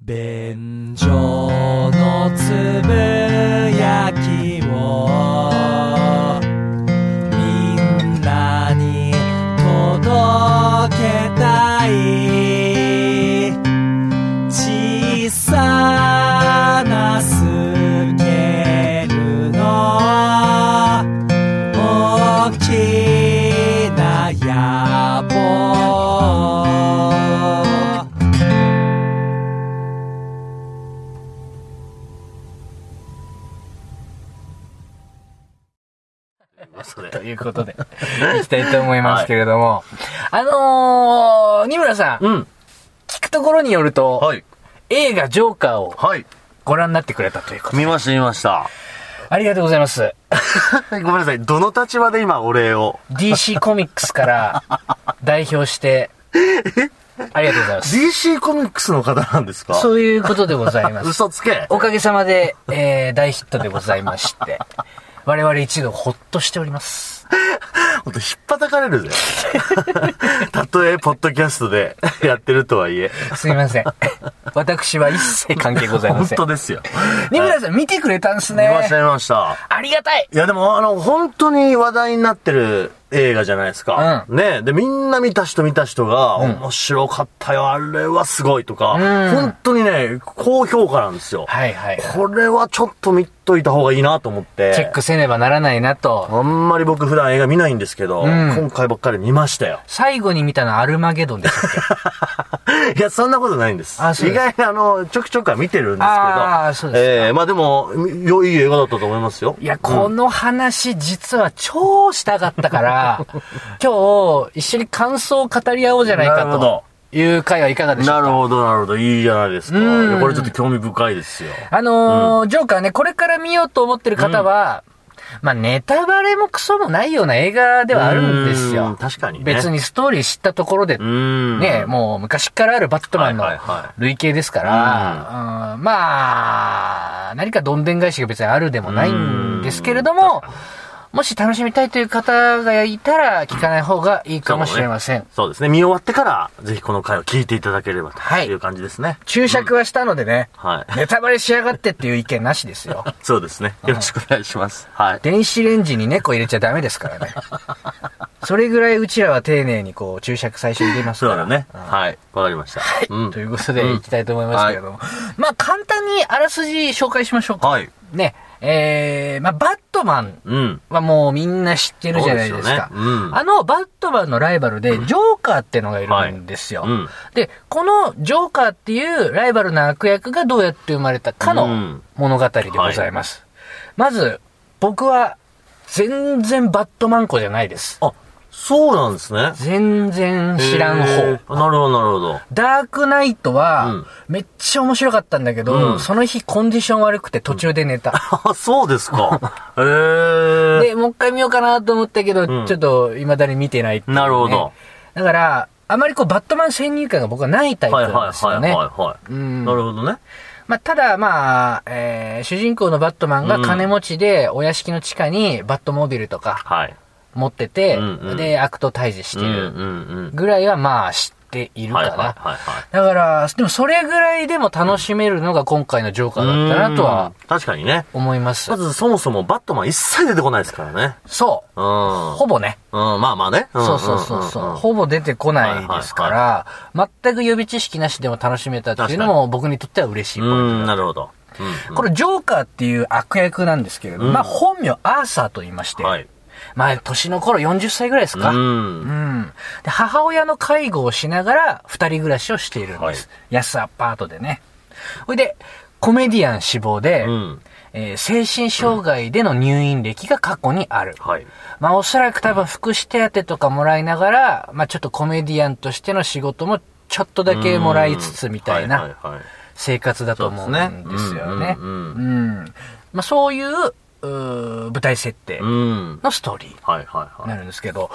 便所のつぶけれども、あのー、二村さん、うん。聞くところによると、はい。映画ジョーカーをはい。ご覧になってくれたということで、見ました、見ました。ありがとうございます。ごめんなさい。どの立場で今お礼を？DC コミックスから代表して、ありがとうございます。DC コミックスの方なんですか？そういうことでございます。嘘つけ。おかげさまで、えー、大ヒットでございまして、我々一度ほっとしております。ほんと、ひっぱたかれるぜ。たとえ、ポッドキャストでやってるとはいえ。すいません。私は一切関係ございま本せん。当ですよ。二村さん見てくれたんです見ました、ね。見ました。ありがたいいや、でも、あの、本当に話題になってる映画じゃないですか。うねで、みんな見た人見た人が、ん面白かったよ、あれはすごいとか、ん本当にね、高評価なんですよ。はいはい。これはちょっと見といた方がいいなと思って。チェックせねばならないなと。あんまり僕普段映画見ないんですけど、ん今回ばっかり見ましたよ。最後に見たのはアルマゲドンでしたっけいや、そんなことないんです。あそうです意外にあの、ちょくちょくは見てるんですけど。あーそうですかええまあでも、よいい映画だったと思いますよ。いや、この話実は超したかったから、今日一緒に感想を語り合おうじゃないかなるほどという回はいかがでしょうか？なるほど、なるほど。いいじゃないですか。うんこれちょっと興味深いですよ。あのージョーカーね、これから見ようと思ってる方は、まあ、ネタバレもクソもないような映画ではあるんですうんよ。確かにね。別にストーリー知ったところでう、ん。ね、もう昔からあるバットマンのはいはいはい類型ですから、うんまあ、何かどんでん返しが別にあるでもないんですけれども、もし楽しみたいという方がいたら聞かない方がいいかもしれません。そうですね。見終わってから、ぜひこの回を聞いていただければとはいいう感じですね。注釈はしたのでね、はい。ネタバレしやがってっていう意見なしですよ。そうですね。よろしくお願いします。はい。電子レンジに猫入れちゃダメですからね。それぐらいうちらは丁寧にこう注釈最初に入れますから。そうだね。うんはい。わかりました。うんということで、いきたいと思いますけれども。まあ、簡単にあらすじ紹介しましょうか。はい。ね。えー、まあ、バットマンうん。はもうみんな知ってるじゃないですか。そうですよねうんあの、バットマンのライバルで、ジョーカーってのがいるんですよ。はいうんで、このジョーカーっていうライバルな悪役がどうやって生まれたかのうん物語でございます。まず、僕は、全然バットマン子じゃないです。あ、そうなんですね。全然知らん方。なるほど、なるほど。ダークナイトはうん、めっちゃ面白かったんだけど、うんその日コンディション悪くて途中で寝た。あ、そうですか。へえ。で、もう一回見ようかなと思ったけど、んちょっと未だに見てないねなるほど。だから、あまりこう、バットマン先入観が僕はないタイプはいはいなんですよね。はいはいはい。うんなるほどね。まあ、ただ、まあ、えー主人公のバットマンが金持ちで、お屋敷の地下にバットモービルとかはい。持ってて、うんうんで、悪と対峙してるうんうんうん。ぐらいはまあ知っているかな。はいはいはいはい。だから、でもそれぐらいでも楽しめるのが今回のジョーカーだったなとはうん。確かにね。思いますま。ずそもそもバットマン一切出てこないですからね。そう。うん。ほぼね。うん、まあまあね。んそうそうそうそう。んんほぼ出てこないですから、全く予備知識なしでも楽しめたっていうのも僕にとっては嬉しいポイントなるほど。うんこれジョーカーっていう悪役なんですけれど、まあ本名アーサーと言いまして、はい。まあ年の頃40歳ぐらいですか。ううんん。で母親の介護をしながら二人暮らしをしているんです。はい安アパートでね。ほいで、コメディアン志望で、うん。えー精神障害での入院歴が過去にある。はい。まあおそらく多分福祉手当とかもらいながら、まあちょっとコメディアンとしての仕事もちょっとだけもらいつつみたいはな。生活だと思うんですよね。ううんん。まあそういう、舞台設定うん。のストーリー。になるんですけど、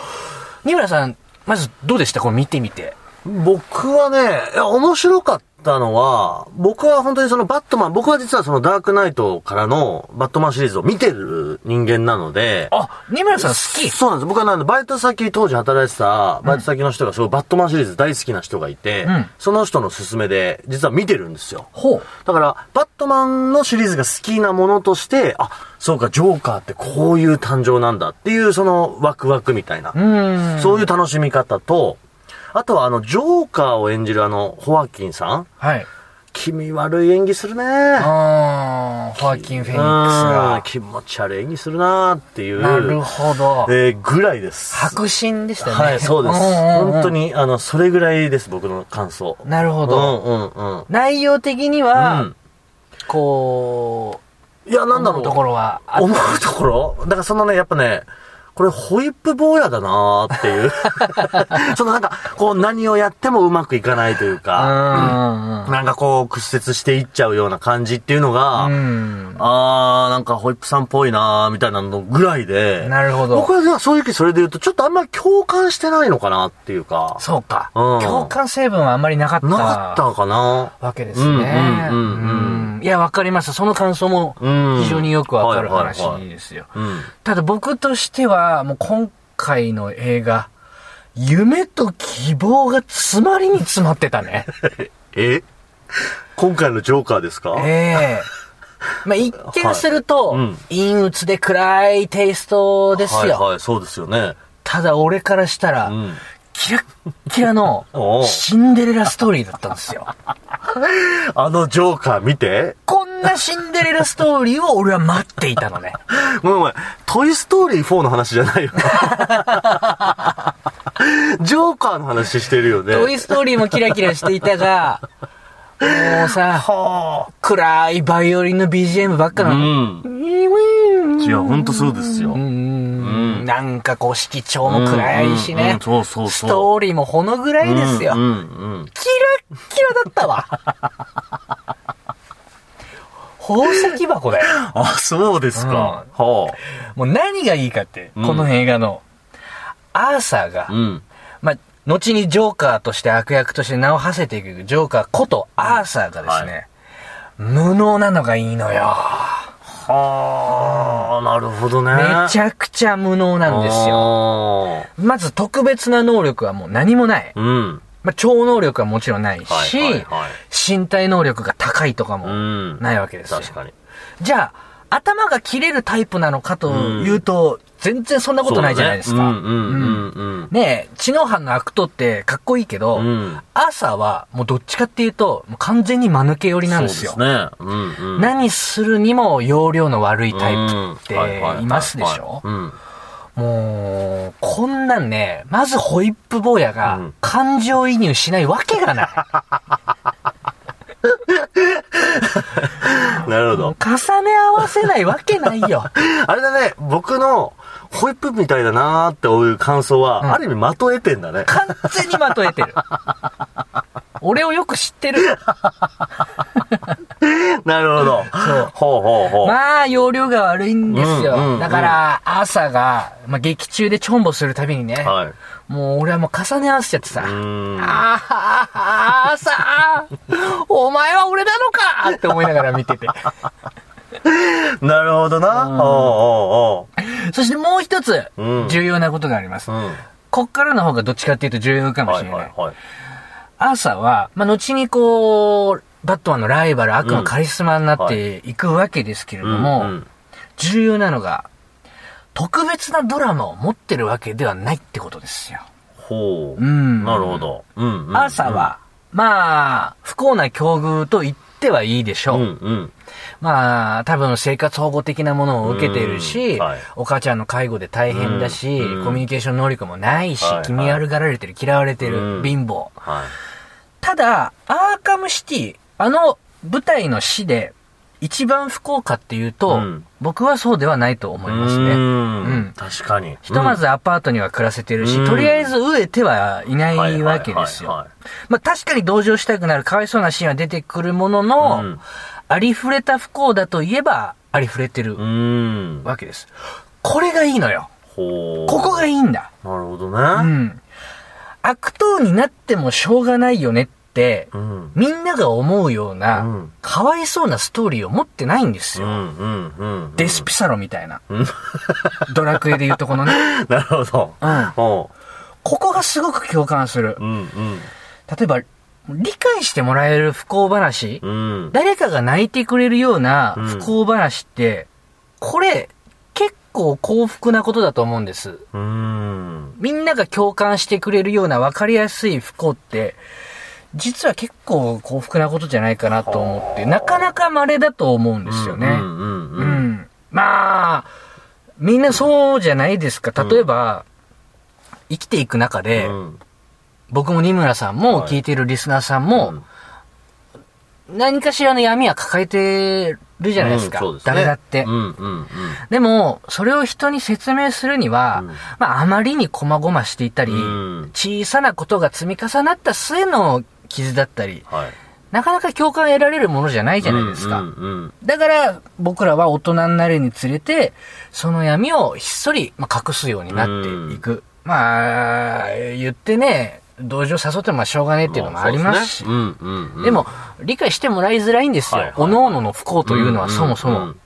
二村さん、まずどうでした？これ見てみて。僕はね、面白かったのは、僕は本当にそのバットマン、僕は実はそのダークナイトからのバットマンシリーズを見てる人間なので、あ、二村さん好きそうなんです。僕はなんで、バイト先、当時働いてた、バイト先の人がすごいバットマンシリーズ大好きな人がいて、うんその人の勧めで、実は見てるんですよ。ほう。だから、バットマンのシリーズが好きなものとして、あ、そうか、ジョーカーってこういう誕生なんだっていう、そのワクワクみたいな、うん。そういう楽しみ方と、あとはあの、ジョーカーを演じるあの、ホワキンさんはい。気味悪い演技するね。あー、ホアキン・フェニックスうんが。気持ち悪い演技するなーっていう。なるほど。えーぐらいです。白真でしたよね。はい、そうです。んうんうん本当に、あの、それぐらいです、僕の感想。なるほど。うんうんうん。内容的にうは、ん。こいや、う、なんだろう。思うところは思うところ？だからそのね、やっぱね、これホイップ坊やだなーっていう。そのなんか、こう何をやってもうまくいかないといううか、なんかこう屈折していっちゃうような感じっていうのが、うん。あー、なんかホイップさんっぽいなーみたいなのぐらいで、なるほど。僕は正直それで言うと、ちょっとあんまり共感してないのかなっていうか、そうか。うん共感成分はあんまりなかった。なかったかなわけですね。うんうんうんうんいや、わかります。その感想もうん非常によくわかる話はいですよ。うん。ただ僕としては、もう今回の映画、夢と希望が詰まりに詰まってたね。え？今回のジョーカーですか？ええまあ、一見すると、はいうん陰鬱で暗いテイストですよ。はいはい、そうですよね。ただ俺からしたら、うん。キラッキラのシンデレラストーリーだったんですよ。あのジョーカー見て？こんなシンデレラストーリーを俺は待っていたのね。ごめんごめん。トイストーリー4の話じゃないよ。ジョーカーの話してるよね。トイストーリーもキラキラしていたが、もうさ、暗いバイオリンの BGM ばっかうなの。ん。いや、ほんとそうですよ。うーんなんかこう色調も暗いしねストーリーもほのぐらいですようん。うんキラッキラだったわ。宝石箱だよ。あ、そうですか。はもう何がいいかって、うんこの映画の、アーサーがあ。、うん。まあ、後にジョーカーとして悪役として名を馳せていくジョーカーことアーサーがですね、無能なのがいいのよ。はあ、なるほどね。めちゃくちゃ無能なんですよ。よ。まず特別な能力はもう何もない。うん。まあ、超能力はもちろんないし、はいはいはい身体能力が高いとかうもん。ないわけですよ。確かに。じゃあ、頭が切れるタイプなのかというと、全然そんなことないじゃないですか。ねうんうんうんうん。ねえ、知能犯の悪党ってかっこいいけど、うん朝はもうどっちかっていうと、もう完全に間抜け寄りなんですよ。そうですね。うんうん。何するにも容量の悪いタイプっていますでしょ？うん。もう、こんなんね、まずホイップ坊やうがん感情移入しないわけがない。なるほど。重ね合わせないわけないよ。あれだね、僕のホイップみたいだなーっていう感想は、んある意味的得てんだね。完全にまとえてる。俺をよく知ってる。なるほど。そうほうほうほう。まあ、容量が悪いんですよ。うんうんうんだから、朝が、まあ、劇中でチョンボするたびにね、はい。もう俺はもう重ね合わせちゃってさ。ああ、朝、お前は俺なのかって思いながら見てて。なるほどな。うんほうほそしてもう一つうん、重要なことがあります。うん。こっからの方がどっちかっていうと重要かもはいしれない。はいはい。朝は、まあ、後にこう、バットマンのライバル、悪のカリスマになっていくわけですけれども、うんうん重要なのが、特別なドラマを持ってるわけではないってことですよ。ほう。うんなるほど。うんうん。朝は、まあ、不幸な境遇と言ってはいいでしょう。うんうん。まあ、多分生活保護的なものを受けているし、うんはいお母ちゃんの介護で大変だし、うんコミュニケーション能力もないし、はいはい気味悪がられてる、嫌われてる、うん貧乏。はい。ただ、アーカムシティ、あの舞台の死で、一番不幸かっていうと、うん僕はそうではないと思いますうね。ん。確かに。ひとまずアパートには暮らせてるし、うんとりあえず飢えてはいないわけですよ。まあ確かに同情したくなるかわいそうなシーンは出てくるものの、うんありふれた不幸だといえば、ありふれてるうん。わけです。これがいいのよ。ここがいいんだ。なるほどうね。ん。悪党になってもしょうがないよねって、うん。みんなが思うような、うんかわいそうなストーリーを持ってないんですよ。うん、うん、うん。デスピサロみたいな。ドラクエで言うとこのね。なるほど。うん。ここがすごく共感する。うん、うん。例えば、理解してもらえる不幸話、うん。誰かが泣いてくれるようなうん不幸話って、これ、結構幸福なことだと思うんです。うん。みんなが共感してくれるような分かりやすい不幸って、実は結構幸福なことじゃないかなと思って、なかなか稀だと思うんですよね。うん、うん、ううん。ん。まあ、みんなそうじゃないですか。例えば、生きていく中で、うん僕も二村さんも聞いてるリスナーさんも、何かしらの闇は抱えてるじゃないですか。うんすね誰だって。うん、うん、うん。でも、それを人に説明するには、うんまあ、あまりに細々していたり、うん小さなことが積み重なった末の傷だったり、はい。なかなか共感得られるものじゃないじゃないですか。うん、うん、だから、僕らは大人になるにつれて、その闇をひっそり、まあ、隠すようになっていく。まあ、言ってね、同情誘ってもまあしょうがねえっていうのもありますし。うん、うん、うん。でも、理解してもらいづらいんですよ。はいはい各々の不幸というのはそもそも。うん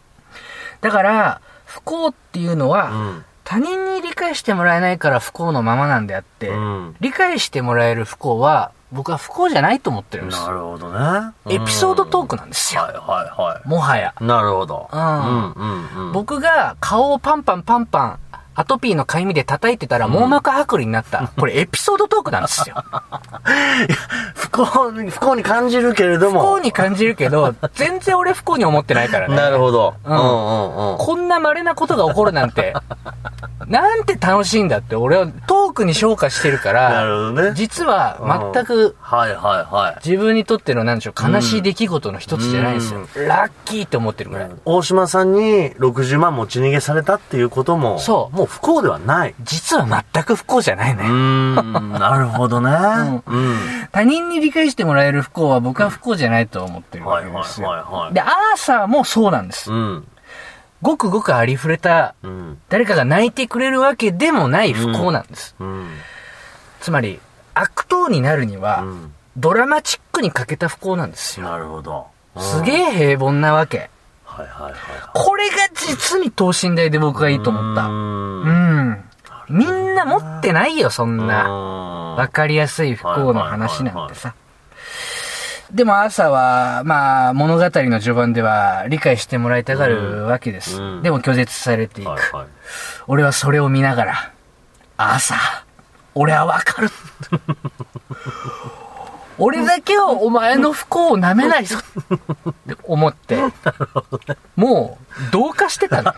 だから、不幸っていうのは、うん他人に理解してもらえないから不幸のままなんであって、うん理解してもらえる不幸は、僕は不幸じゃないと思ってるんですな。るほどね。エピソードトークななんですよ。はい、はい、はもはや。い。なるほど。うんうん、うん、うん。僕が顔をパンパンパンパン、アトピーのかゆみで叩いてたら網膜剥離になった。これエピソードトークなんですよ。不幸に、不幸に感じるけれども。不幸に感じるけど、全然俺不幸に思ってないからね。なるほど。うんうん、うん、うん。こんな稀なことが起こるなんて、なんて楽しいんだって俺はクに昇華してるかなら、るほどね。実は全くはい、はい、はい。自分にとってのなんでしょう、悲しい出来事の一つじゃないんですよ。ラッキーって思ってるぐらい。大島さんに60万持ち逃げされたっていうことも、そうもう不幸ではない。実は全く不幸じゃないうね。なるほどね。うん。他人に理解してもらえる不幸は僕は不幸じゃないと思ってるわはい、はい、けですよ。はい、はい。で、アーサーもそうなんです。うん。ごくごくありふれた、うん。誰かが泣いてくれるわけでもない不幸なんです。うん。つまり、悪党になるには、うん。ドラマチックに欠けた不幸なんですよ。なるほど。すげえ。え平凡なわけ。はい、はい、はい。これが実に等身大で僕はいいと思った。う。うんん。みんな持ってないよ、そんな。なわかりやすい不幸の話なんてさ。でも朝は、まあ、物語の序盤では理解してもらいたがるわけです。うんでも拒絶されていく。はい、はい。俺はそれを見ながら、朝、俺はわかる。俺だけはお前の不幸を舐めないぞって思って、もう、同化してたの。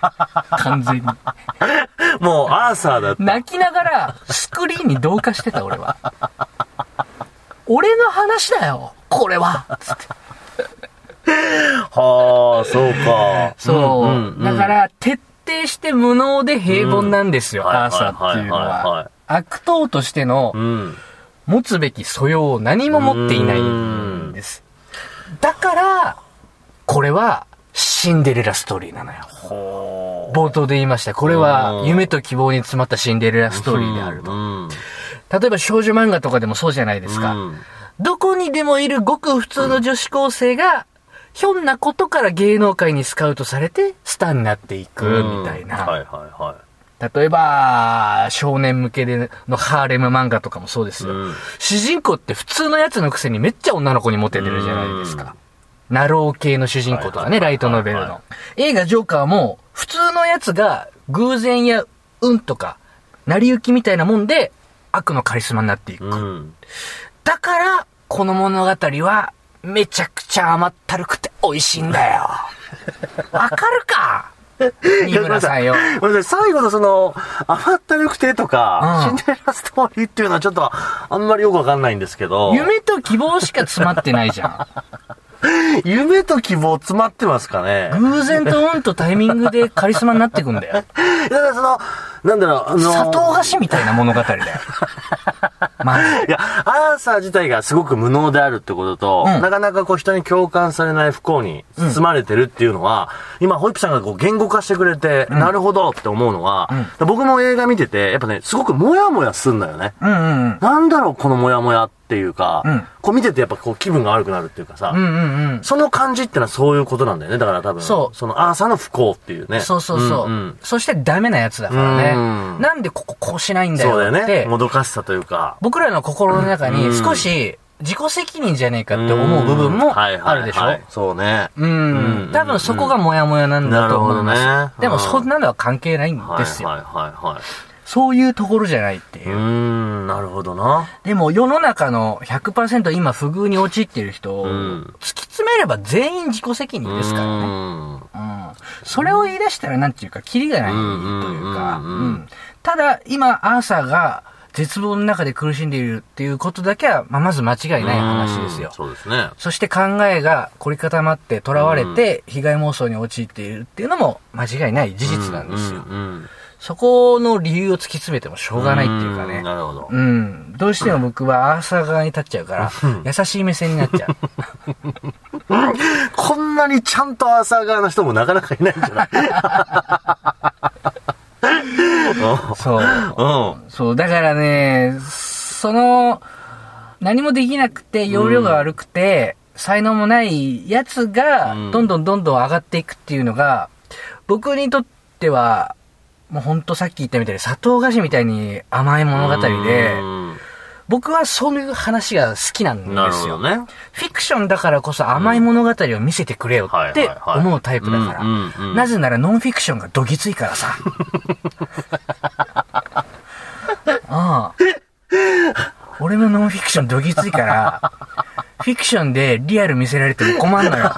完全に。もう、アーサーだった。泣きながら、スクリーンに同化してた、俺は。俺の話だよ、これは。つってはあ、そうか。そう。んんんだか、ら、徹底して無能で平凡なんですよ、うんアーサーっていうのは悪党としてのうん。持つべき素養を何も持っていないんです。だから、これはシンデレラストーリーなのよ。ほ冒頭で言いました。これは夢と希望に詰まったシンデレラストーリーであると。うん。例えば少女漫画とかでもそうじゃないですか。うんどこにでもいるごく普通の女子高生が、ひょんなことから芸能界にスカウトされて、スターになっていく、みたいな。はいはいは例えば、少年向けでのハーレム漫画とかもそうですよ。うん主人公って普通のやつのくせにめっちゃ女の子にモテてるじゃないですか。ナロー系の主人公とかね、ライトノベルの。映画ジョーカーも、普通のやつが偶然や運とか、成り行きみたいなもんで、悪のカリスマになっていく。い。うん。だから、この物語は、めちゃくちゃ甘ったるくて美味しいんだよ。わかるか？新村さんよ。ごめんなさい、最後のその、甘ったるくてとか、うんシンデレラストーリーっていうのはちょっと、あんまりよくわかんないんですけど、夢と希望しか詰まってないじゃん。夢と希望詰まってますかね偶然と運とタイミングでカリスマになってくんだよ。だからその、なんだろう、あの、砂糖菓子みたいな物語だよ。まあ、いや、アーサー自体がすごく無能であるってことと、うんなかなかこう人に共感されない不幸に包まれてるっていうのは、今、ホイップさんがこう言語化してくれて、なるほどって思うのは、僕も映画見てて、やっぱね、すごくモヤモヤすんだよね。うんうんうん。なんだろう、このモヤモヤっていうか、うんこう見ててやっぱこう気分が悪くなるっていうかさ、うんうんうん。その感じってのはそういうことなんだよね。だから多分、そうそのアーサーの不幸っていうね。そうそうそう。んんそしてダメなやつだからね。うんなんでこここうしないんだそうだよよって、ね。もどかしさというか。僕らの心の中に少し自己責任じゃねえかって思う部分もあるでしょ、はいはいはいそうね。うんうん多分そこがモヤモヤなんだと思います。ねでもそんなのは関係ないんはいですよ。はいはいはい。そういうところじゃないっていうう。ーん、なるほどな。でも世の中の100%今不遇に陥っている人をん突き詰めれば全員自己責任ですからね。うーんうん。それを言い出したらなんていうか、キリがないというか、うんうんうんうんうんただ、今、アーサーが絶望の中で苦しんでいるっていうことだけは、まあ、まず間違いない話ですようん。そうですね。そして考えが凝り固まって囚われて被害妄想に陥っているっていうのも間違いない事実なんですよ。うんうんそこの理由を突き詰めてもしょうがないっていうかねん。なるほど。うん。どうしても僕はアーサー側に立っちゃうから、優しい目線になっちゃう。こんなにちゃんとアーサー側の人もなかなかいないんじゃない？そう。うん。そう、だからね、その、何もできなくて、容量が悪くて、才能もないやつがうん、どんどんどんどん上がっていくっていうのが、僕にとっては、もうほんとさっき言ったみたいに砂糖菓子みたいに甘い物語でう、ん僕はそういう話が好きなんですよ。ね。フィクションだからこそ甘い物語を見せてくれよって思うタイプだから。なぜならノンフィクションがどぎついからさ。ああ。俺のノンフィクションどぎついから、フィクションでリアル見せられても困んのよ。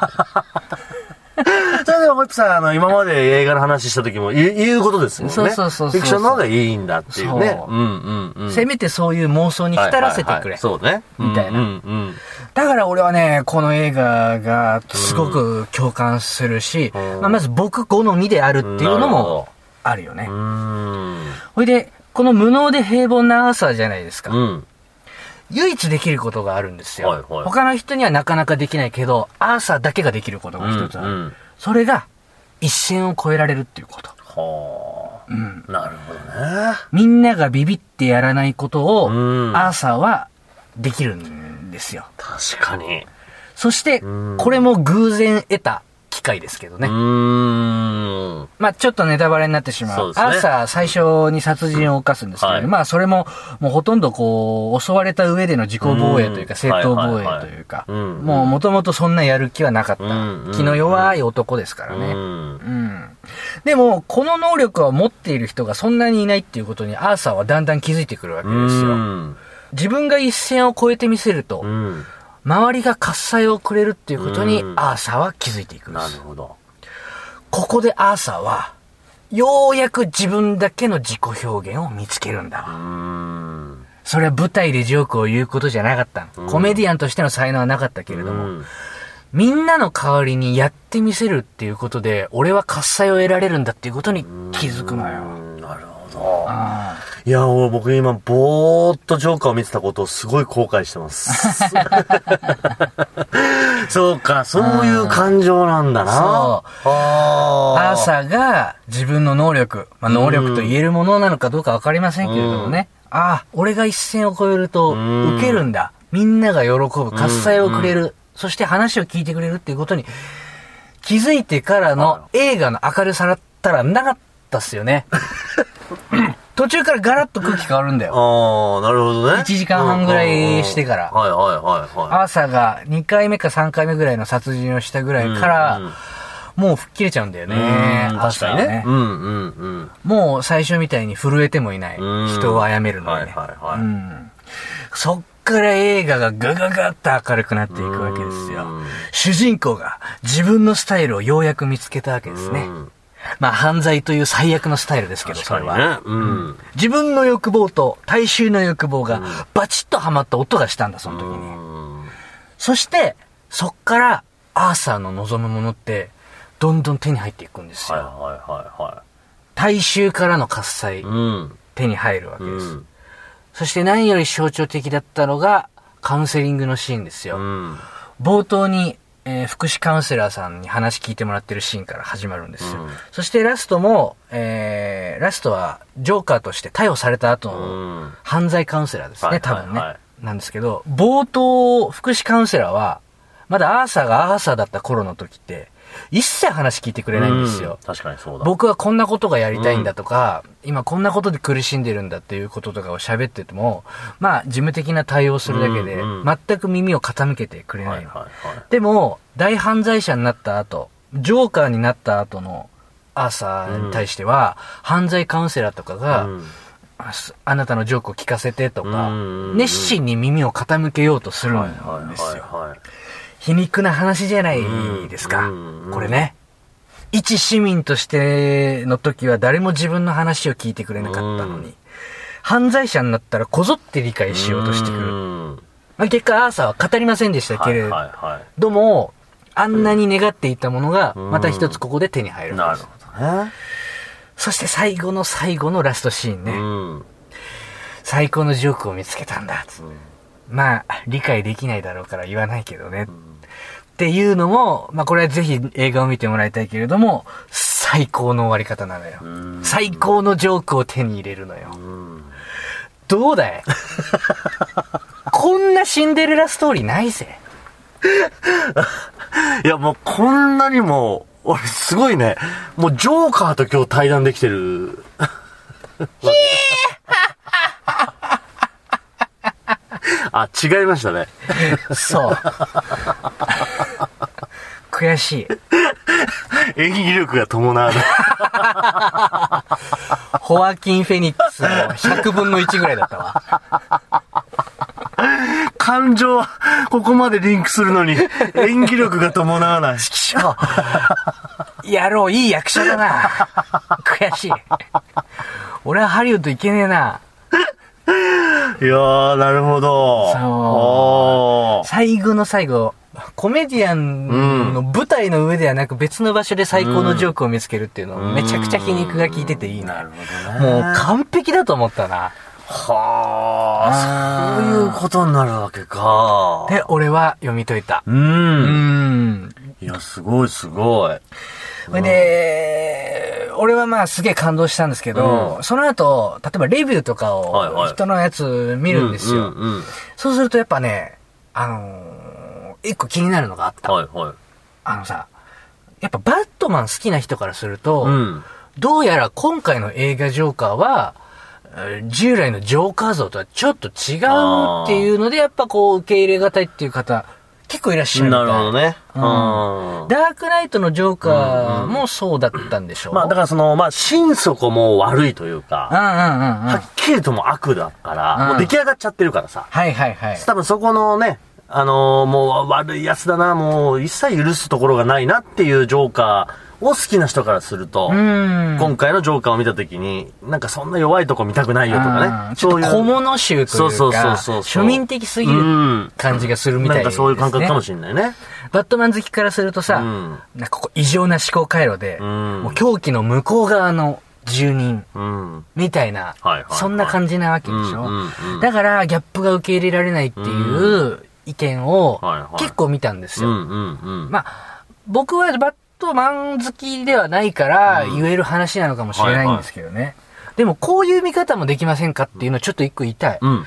さん、あの、今まで映画の話した時も言う言うことですもんね。そうそうそうそうフィクションの方がいいんだっていうね。そううんうんうん。せめてそういう妄想に浸らせてくれ。はいはいはいそうね。みたいなうんうんだから俺はね、この映画がすごく共感するし、うんまあ、まず僕好みであるっていうのなるほもどあるよねう。ん。ほいで、この無能で平凡なアーサーじゃないですか。うん。唯一できることがあるんですよ。はいはい他の人にはなかなかできないけど、アーサーだけができることが一つある。うんうんそれが、一線を越えられるっていうこと。はうん。あ。なるほどね。みんながビビってやらないことを、うんアーサーはできるんですよ。確かに。そしてうん、これも偶然得た機会ですけどね。まあちょっとネタバレになってしまう。そうねアーサー最初に殺人を犯すんですけど、はいまあそれも、もうほとんどこう、襲われた上での自己防衛というか、うん正当防衛というか、うんもうもともとそんなやる気はなかった。うん気の弱い男ですからね。うん。うん。でも、この能力を持っている人がそんなにいないっていうことにアーサーはだんだん気づいてくるわけですよ。うん。自分が一線を越えてみせると、うん。周りが喝采をくれるっていうことにうんアーサーは気づいていくんです。なるほど。ここでアーサーは、ようやく自分だけの自己表現を見つけるんだうわ。ん。それは舞台でジョークを言うことじゃなかった。うんコメディアンとしての才能はなかったけれども、うんみんなの代わりにやってみせるっていうことで、俺は喝采を得られるんだっていうことに気づくのよ。ど。あいや、もう僕今、ぼーっとジョーカーを見てたことをすごい後悔してます。そうか、そういう感情なんだな。そうあアーサーが自分の能力、まあ、能力と言えるものなのかどうかわかりませんけれどもね。ああ、俺が一線を越えるとうん受けるんだ。みんなが喜ぶ。喝采をくれる。そして話を聞いてくれるっていうことに気づいてからの映画の明るさだったらなかったっすよね。途中からガラッと空気変わるんだよ。ああ、なるほどね。1時間半ぐらいしてからはいはいはいはい。アーサーが2回目か3回目ぐらいの殺人をしたぐらいから、うんうんもう吹っ切れちゃうんだよね。確かにね。うんうんうん。もう最初みたいに震えてもいない。うん人を殺めるのにね。はいはいはいうんそっから映画がガガガッと明るくなっていくわけですようん。主人公が自分のスタイルをようやく見つけたわけですね。うんまあ犯罪という最悪のスタイルですけど、それは。ね。うん。自分の欲望と大衆の欲望がバチッとはまった音がしたんだ、その時に。うんそして、そっからアーサーの望むものって、どんどん手に入っていくんですよ。はいはいはいは大衆からの喝采い。、うん。手に入るわけうです。ん。そして何より象徴的だったのが、カウンセリングのシーンですよ。うん。冒頭に、えー福祉カウンセラーさんに話聞いてもらってるシーンから始まるんですよ。うんそしてラストも、えー、ラストはジョーカーとして逮捕された後うのん。犯罪カウンセラーですね、はい多分ね、はいはいなんですけど、冒頭、福祉カウンセラーは、まだアーサーがアーサーだった頃の時って、一切話聞いてくれないんですよ。うん確かにそうだ。僕はこんなことがやりたいんだとか、今こんなことで苦しんでるんだっていうこととかを喋ってても、まあ事務的な対応するだけでうんうん、全く耳を傾けてくれないの。でも、大犯罪者になった後、ジョーカーになった後のアーサーに対しては、犯罪カウンセラーとかが、うんあなたのジョークを聞かせてとかうんうんう、ん熱心に耳を傾けようとするんですよ。皮肉な話じゃないですかうんうん。これね。一市民としての時は誰も自分の話を聞いてくれなかったのうんに、犯罪者になったらこぞって理解しようとしてくる。うんまあ、結果、アーサーは語りませんでしたけれども、あんなに願っていたものが、うんまた一つここで手に入い。るんです。なるほどね。そして最後の最後のラストシーンね。うん。最高のジョークを見つけたんだ。まあ、理解できないだろうから言わないけどね。っていうのも、まあこれはぜひ映画を見てもらいたいけれども、最高の終わり方なのよ。ん最高のジョークを手に入れるのよ。うんどうだい？こんなシンデレラストーリーないぜ。いや、もうこんなにも、俺すごいね、もうジョーカーと今日対談できてる。あ、違いましたね。そう。悔しい。演技力が伴わない。ホワキン・フェニックスの100分の1ぐらいだったわ。感情はここまでリンクするのに演技力が伴わない。しょ。野郎、いい役者だな。悔しい。俺はハリウッド行けねえな。いやー、なるほど。そう最後の最後、コメディアンの舞台の上ではなく別の場所で最高のジョークを見つけるっていうの、めちゃくちゃ皮肉が効いてていいな。な。もう完璧だと思ったな。はあ、そういうことになるわけか。で、俺は読み解いた。う。うんん。いや、すごいすごい。それで、俺はまあすげえ感動したんですけど、その後、例えばレビューとかを人のやつ見るんですよ。うんうんうんそうするとやっぱね、あのー一個気になるのがあった。はいはい。あのさ、やっぱバットマン好きな人からすると、うん。どうやら今回の映画ジョーカーは、えー従来のジョーカー像とはちょっと違うっていうので、やっぱこう受け入れがたいっていう方、結構いらっしゃる。ないるほどね。ううんん。ダークナイトのジョーカーもそうだったんでしょう。まあだからその、まあ心底もう悪いといううんか、うんうんうん。はっきりとも悪だから、うんもう出来上がっちゃってるからさ。はいはいはい。多分そこのね、あのーもう悪いやつだな、もう一切許すところがないなっていうジョーカーを好きな人からすると、うん。今回のジョーカーを見たときに、なんかそんな弱いとこ見たくないよとかうんね。ちょっと小物集というか、そうそうそうそう庶民的すぎうるん感じがするみたいです、ね。なんかそういう感覚かもしれないね。バットマン好きからするとさ、うんなんかここ異常な思考回路で、んもう狂気の向こう側の住人うん。みたいな、そんな感じなわけでしょ、だからギャップが受け入れられないっていう意見を結構見たんですよ。まあ、僕はバットマン好きではないから言える話なのかもしれないんですけどね。でもこういう見方もできませんかっていうのをちょっと一個言いたい。うんうん。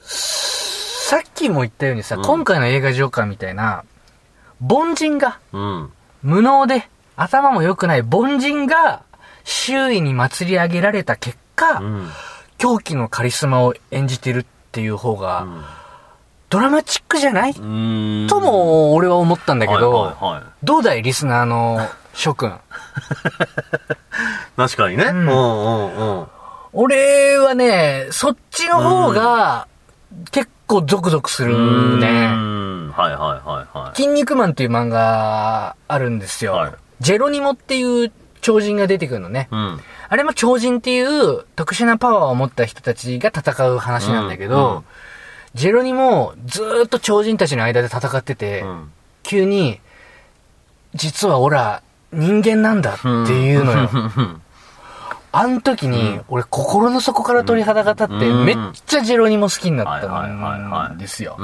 さっきも言ったようにさ、うん今回の映画ジョーカーみたいな、凡人が、うん。無能で、頭も良くない凡人が、周囲に祭り上げられた結果、うん。狂気のカリスマを演じてるっていう方が、ドラマチックじゃない、うん。とも、俺は思ったんだけど、はいはいはいどうだいリスナーの諸君？確かにね。うんんうんうん。俺はね、そっちの方が、結構ゾクゾクするうね。ん。はいはいはいはい。筋肉マンっていう漫画あるんですよ。はいジェロニモっていう超人が出てくるのね。うん。あれも超人っていう特殊なパワーを持った人たちが戦う話なんだけど、うんうんジェロニモずーっと超人たちの間で戦ってて、うん急に、実はオラ人間なんだっていうのよ。あの時に、俺心の底から鳥肌が立って、うんめっちゃジェロニモ好きになったんですよ。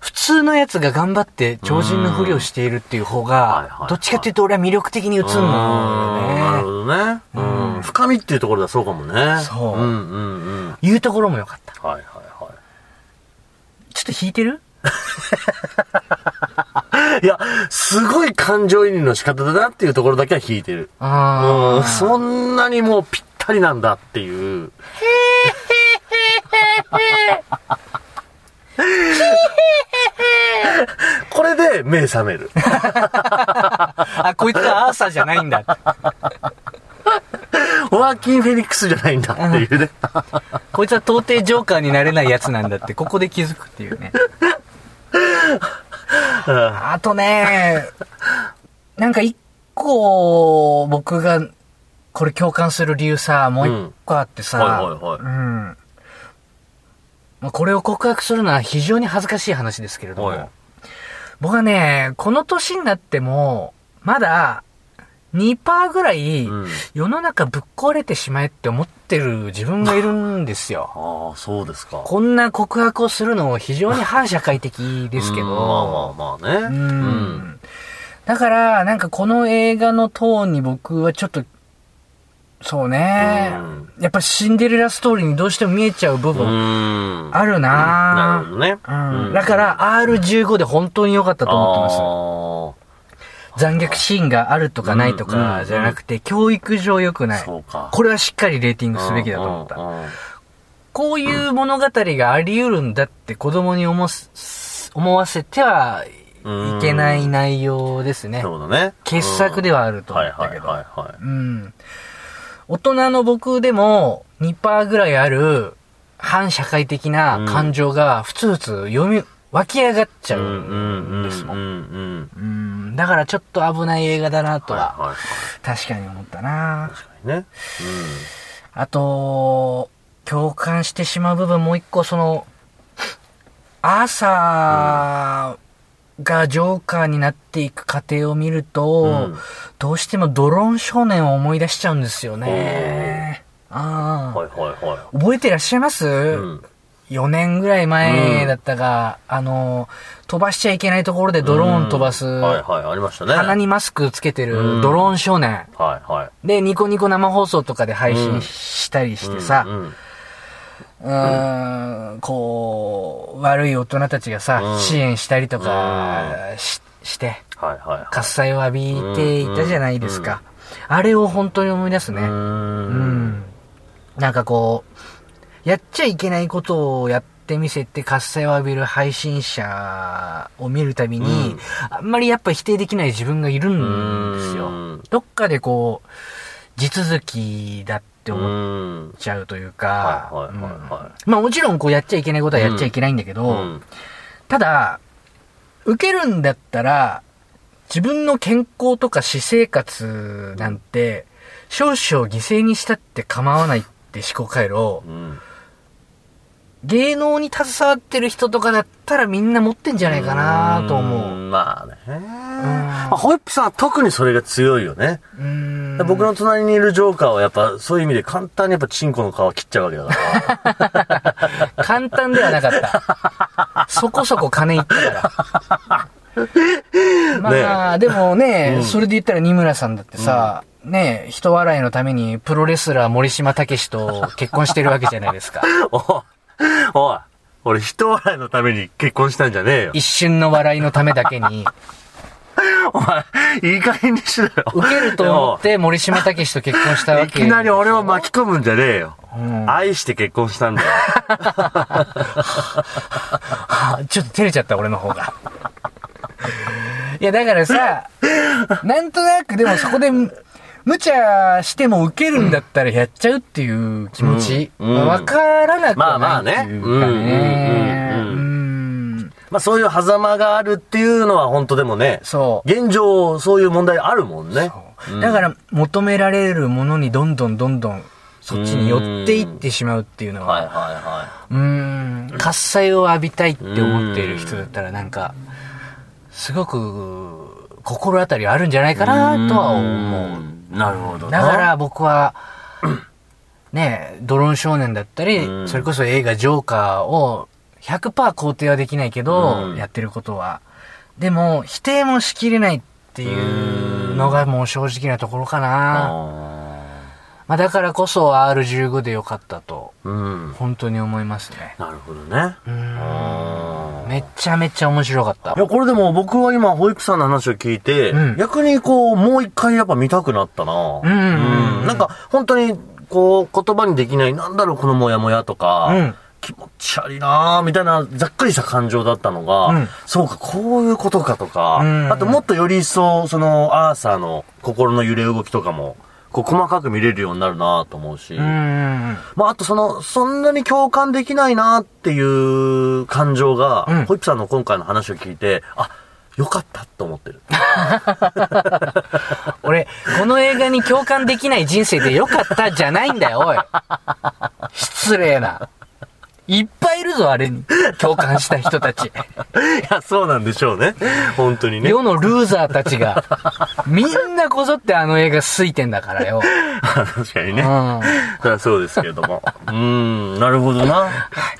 普通のやつが頑張って超人のふりをしているっていう方がは、いどっちかっていうと俺は魅力的に映るのうんなるよね。ほどね。うん。深みっていうところではそうかもね。そううんうんうん。言うところもよかった。はいはいはい。ちょっと弾いてる？いや、すごい感情移入の仕方だなっていうところだけは弾いてる。うん。そんなにもうぴったりなんだっていう。これで目覚める。あ、こいつはアーサーじゃないんだ。ホアキン・フェニックスじゃないんだっていうね。こいつは到底ジョーカーになれないやつなんだって、ここで気づくっていうね。あとね、なんか一個、僕が、これ共感する理由さ、もう一個あってさ、はいはいはいうん。まあこれを告白するのは非常に恥ずかしい話ですけれども、はい僕はね、この年になっても、まだ、2%ぐらいうん、世の中ぶっ壊れてしまえって思ってる自分がいるんですよ。ああ、そうですか。こんな告白をするの非常に反社会的ですけど。うんまあまあまあね。うんだから、なんかこの映画のトーンに僕はちょっと、そうね、やっぱシンデレラストーリーにどうしても見えちゃう部う分ん。あるななるほどね。うんだから、R15 で本当に良かったと思ってます。残虐シーンがあるとかないとかじゃなくて、教育上良くない。これはしっかりレーティングすべきだと思った。こういう物語があり得るんだって子供に思思わせてはいけない内容ですね。そうだね。傑作ではあると思ったけど。うん。大人の僕でも2%ぐらいある反社会的な感情がふつふつ読み、湧き上がっちゃうんううんですもん。うんうん。うん。だからちょっと危ない映画だなとは。確かに思ったな確かにね。あと、共感してしまう部分もう一個その、アーサーがジョーカーになっていく過程を見ると、うんどうしてもドローン少年を思い出しちゃうんですよね。ああ、はいはいは覚えてらっしゃいます、い。うん。4年ぐらい前だったが、あの、飛ばしちゃいけないところでドローン飛ばす、はいはい、ありましたね。鼻にマスクつけてうんるドローン少年。はいはい。で、ニコニコ生放送とかで配信したりしてさ、うんうんうーん、こう、悪い大人たちがさ、うん支援したりとかしして、はいはいはい。喝采を浴びていたじゃないですか。あれを本当に思い出すね。うん。なんかこう、やっちゃいけないことをやってみせて喝采を浴びる配信者を見るたびに、うんあんまりやっぱ否定できない自分がいるんですようん。どっかでこう、地続きだって思っうん。ちゃうというか、まあもちろんこうやっちゃいけないことはやっちゃいけないんだけど、うんただ、受けるんだったら、自分の健康とか私生活なんて、少々犠牲にしたって構わないって思考回路、うん。芸能に携わってる人とかだったらみんな持ってんじゃないかなと思う。んまあね。まあ、ホイップさんは特にそれが強いよね。うん。僕の隣にいるジョーカーはやっぱそういう意味で簡単にやっぱチンコの皮切っちゃうわけだから。簡単ではなかった。そこそこ金いったから。まあ、でもね、それで言ったら二村さんだってさ、ね、人笑いのためにプロレスラー森島武史と結婚してるわけじゃないですか。おい、俺人笑いのために結婚したんじゃねえよ。一瞬の笑いのためだけに、お前、いい加減にしろよ。受けると思って森島武史と結婚したわけ。いきなり俺を巻き込むんじゃねえよ。うん愛して結婚したんだよ。あ ちょっと照れちゃった、俺の方が。いや、だからさ、なんとなくでもそこで、無茶しても受けるんだったらやっちゃうっていう気持ち、うん。うからなくまあはまあねないっていうかね。うん。うん。うん。うん。うん。まあそういう狭間があるっていうのは本当でもね、そう。現状そういう問題あるもんね。う。んだから求められるものにどんどんどんどんそっちに寄っていってしまうっていうのはいは、はうーん、喝采を浴びたいって思っている人だったらなんか、すごく心当たりあるんじゃないかなとは思う。なるほどな。だから僕は、ね、ドローン少年だったり、うんそれこそ映画ジョーカーを100%肯定はできないけど、うんやってることは。でも、否定もしきれないっていうのがもう正直なところかな。あまあだからこそ R15 でよかったと、ーうん。本当に思いますね。なるほどね。うんめっちゃめちゃ面白かったい。や、これでも僕は今、保育さんの話を聞いて、うん逆にこう、もう一回やっぱ見たくなったな。うんうんうんなんか、本当に、こう、言葉にできない、なんだろう、このモヤモヤとか、うん気持ち悪いなみたいな、ざっくりした感情だったのが、うんそうか、こういうことかとか、うんあともっとより一層、その、アーサーの心の揺れ動きとかも、こう、細かく見れるようになるなと思うし、うん。まあ、あとその、そんなに共感できないなっていう感情が、うんホイップさんの今回の話を聞いて、あ、よかったと思ってる。俺、この映画に共感できない人生でよかったじゃないんだよ、おい。失礼な。いっぱいいるぞ、あれに。共感した人たち。いや、そうなんでしょうね。本当にね。世のルーザーたちが、みんなこぞってあの映画好いてんだからよ。確かにね。うん。そりゃそうですけれども。うーん、なるほどな。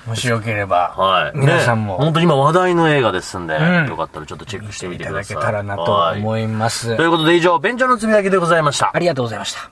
もしよければ、はい。皆さんもね本当に今話題の映画ですんで、うんよかったらちょっとチェックしてみいただけてください。たらなとはい思いますとい。うことで以上、便所のつぶやきでございましたあ。りがとうございました。